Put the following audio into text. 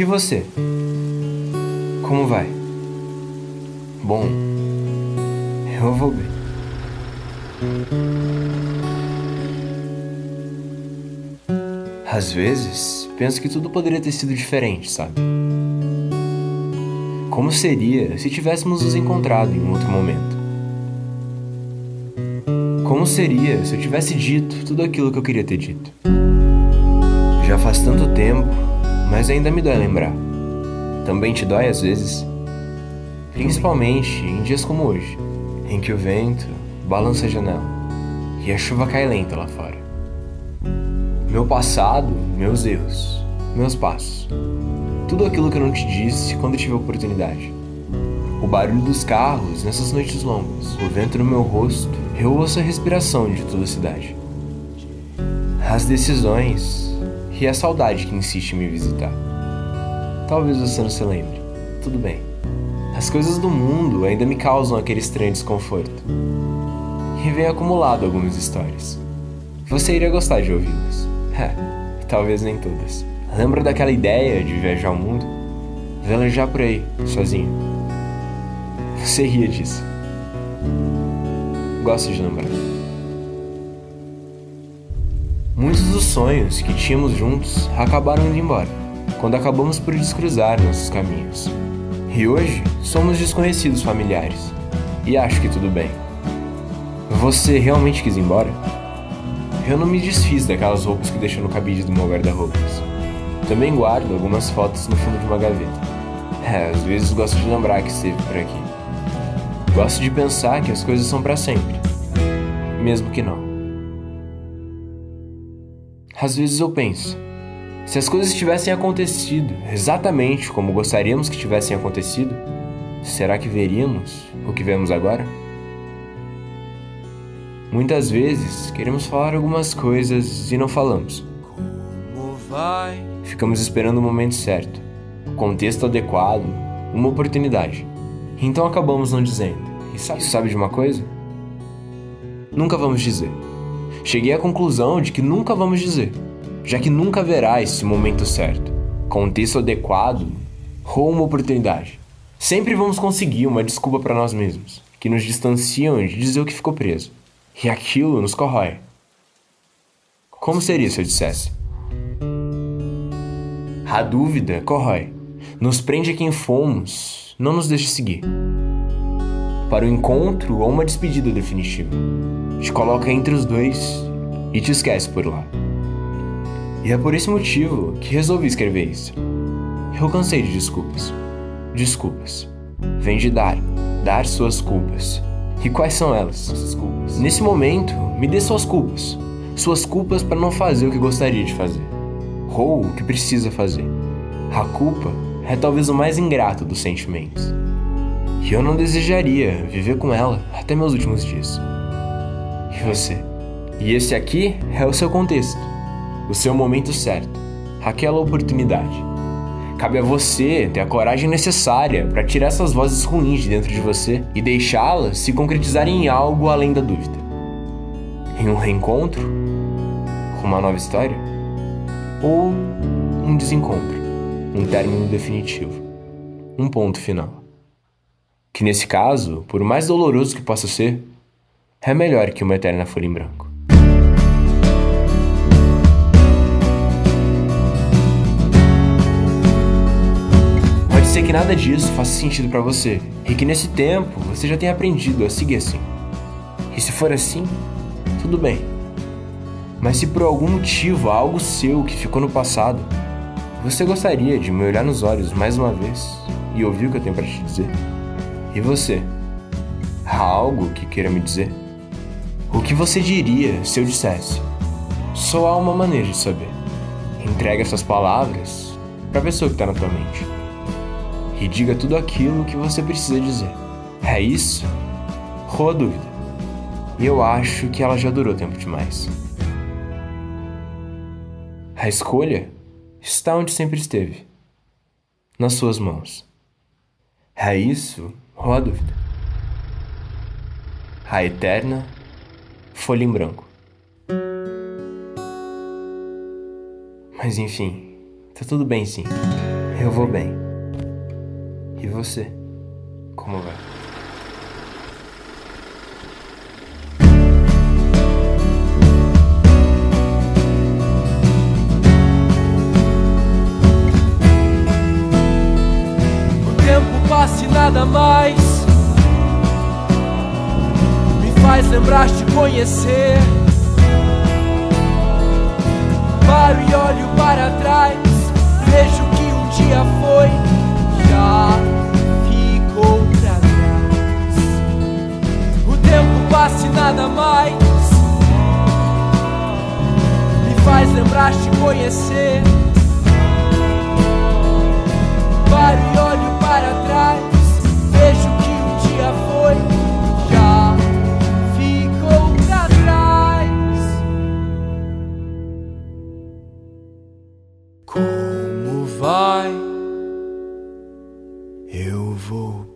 E você? Como vai? Bom, eu vou bem. Às vezes, penso que tudo poderia ter sido diferente, sabe? Como seria se tivéssemos nos encontrado em um outro momento? Como seria se eu tivesse dito tudo aquilo que eu queria ter dito? Já faz tanto tempo, mas ainda me dói lembrar. Também te dói às vezes? Principalmente em dias como hoje, em que o vento balança a janela e a chuva cai lenta lá fora. Meu passado, meus erros, meus passos. Tudo aquilo que eu não te disse quando tive a oportunidade. O barulho dos carros nessas noites longas, o vento no meu rosto, eu ouço a respiração de toda a cidade. As decisões e a saudade que insiste em me visitar. Talvez você não se lembre. Tudo bem. As coisas do mundo ainda me causam aquele estranho desconforto. E vem acumulado algumas histórias. Você iria gostar de ouvi-las. É, talvez nem todas. Lembra daquela ideia de viajar o mundo? Velejar por aí, sozinho. Você ria disso. Gosto de lembrar. Muitos dos sonhos que tínhamos juntos acabaram indo embora, quando acabamos por descruzar nossos caminhos. E hoje somos desconhecidos familiares. E acho que tudo bem. Você realmente quis ir embora? Eu não me desfiz daquelas roupas que deixou no cabide do meu guarda-roupas. Também guardo algumas fotos no fundo de uma gaveta. É, às vezes gosto de lembrar que esteve por aqui. Gosto de pensar que as coisas são para sempre, mesmo que não. Às vezes eu penso, se as coisas tivessem acontecido exatamente como gostaríamos que tivessem acontecido, será que veríamos o que vemos agora? Muitas vezes queremos falar algumas coisas e não falamos. Ficamos esperando o momento certo, o contexto adequado, uma oportunidade. Então acabamos não dizendo. E sabe, sabe de uma coisa? Nunca vamos dizer. Cheguei à conclusão de que nunca vamos dizer, já que nunca haverá esse momento certo, contexto adequado ou uma oportunidade. Sempre vamos conseguir uma desculpa para nós mesmos, que nos distanciam de dizer o que ficou preso. E aquilo nos corrói. Como seria se eu dissesse? A dúvida corrói. Nos prende a quem fomos, não nos deixa seguir. Para o encontro ou uma despedida definitiva. Te coloca entre os dois e te esquece por lá. E é por esse motivo que resolvi escrever isso. Eu cansei de desculpas. Desculpas. Vem de dar, dar suas culpas. E quais são elas? Nesse momento, me dê suas culpas. Suas culpas para não fazer o que gostaria de fazer. Ou o que precisa fazer. A culpa é talvez o mais ingrato dos sentimentos. E eu não desejaria viver com ela até meus últimos dias. E você? E esse aqui é o seu contexto, o seu momento certo, aquela oportunidade. Cabe a você ter a coragem necessária para tirar essas vozes ruins de dentro de você e deixá-las se concretizarem em algo além da dúvida. Em um reencontro, uma nova história, ou um desencontro, um término definitivo, um ponto final. Que nesse caso, por mais doloroso que possa ser, é melhor que uma eterna folha em branco. Pode ser que nada disso faça sentido para você e que nesse tempo você já tenha aprendido a seguir assim. E se for assim, tudo bem. Mas se por algum motivo há algo seu que ficou no passado, você gostaria de me olhar nos olhos mais uma vez e ouvir o que eu tenho para te dizer? E você? Há algo que queira me dizer? O que você diria se eu dissesse? Só há uma maneira de saber. Entregue essas palavras para a pessoa que está na tua mente. E diga tudo aquilo que você precisa dizer. É isso? Ou a dúvida? E eu acho que ela já durou tempo demais. A escolha está onde sempre esteve nas suas mãos. É isso ou a dúvida? A eterna folha em branco. Mas enfim, tá tudo bem sim. Eu vou bem. E você? Como vai? Nada mais me faz lembrar de conhecer. Paro e olho para trás, vejo que um dia foi, já ficou pra trás. O tempo passa e nada mais me faz lembrar de conhecer. Paro vou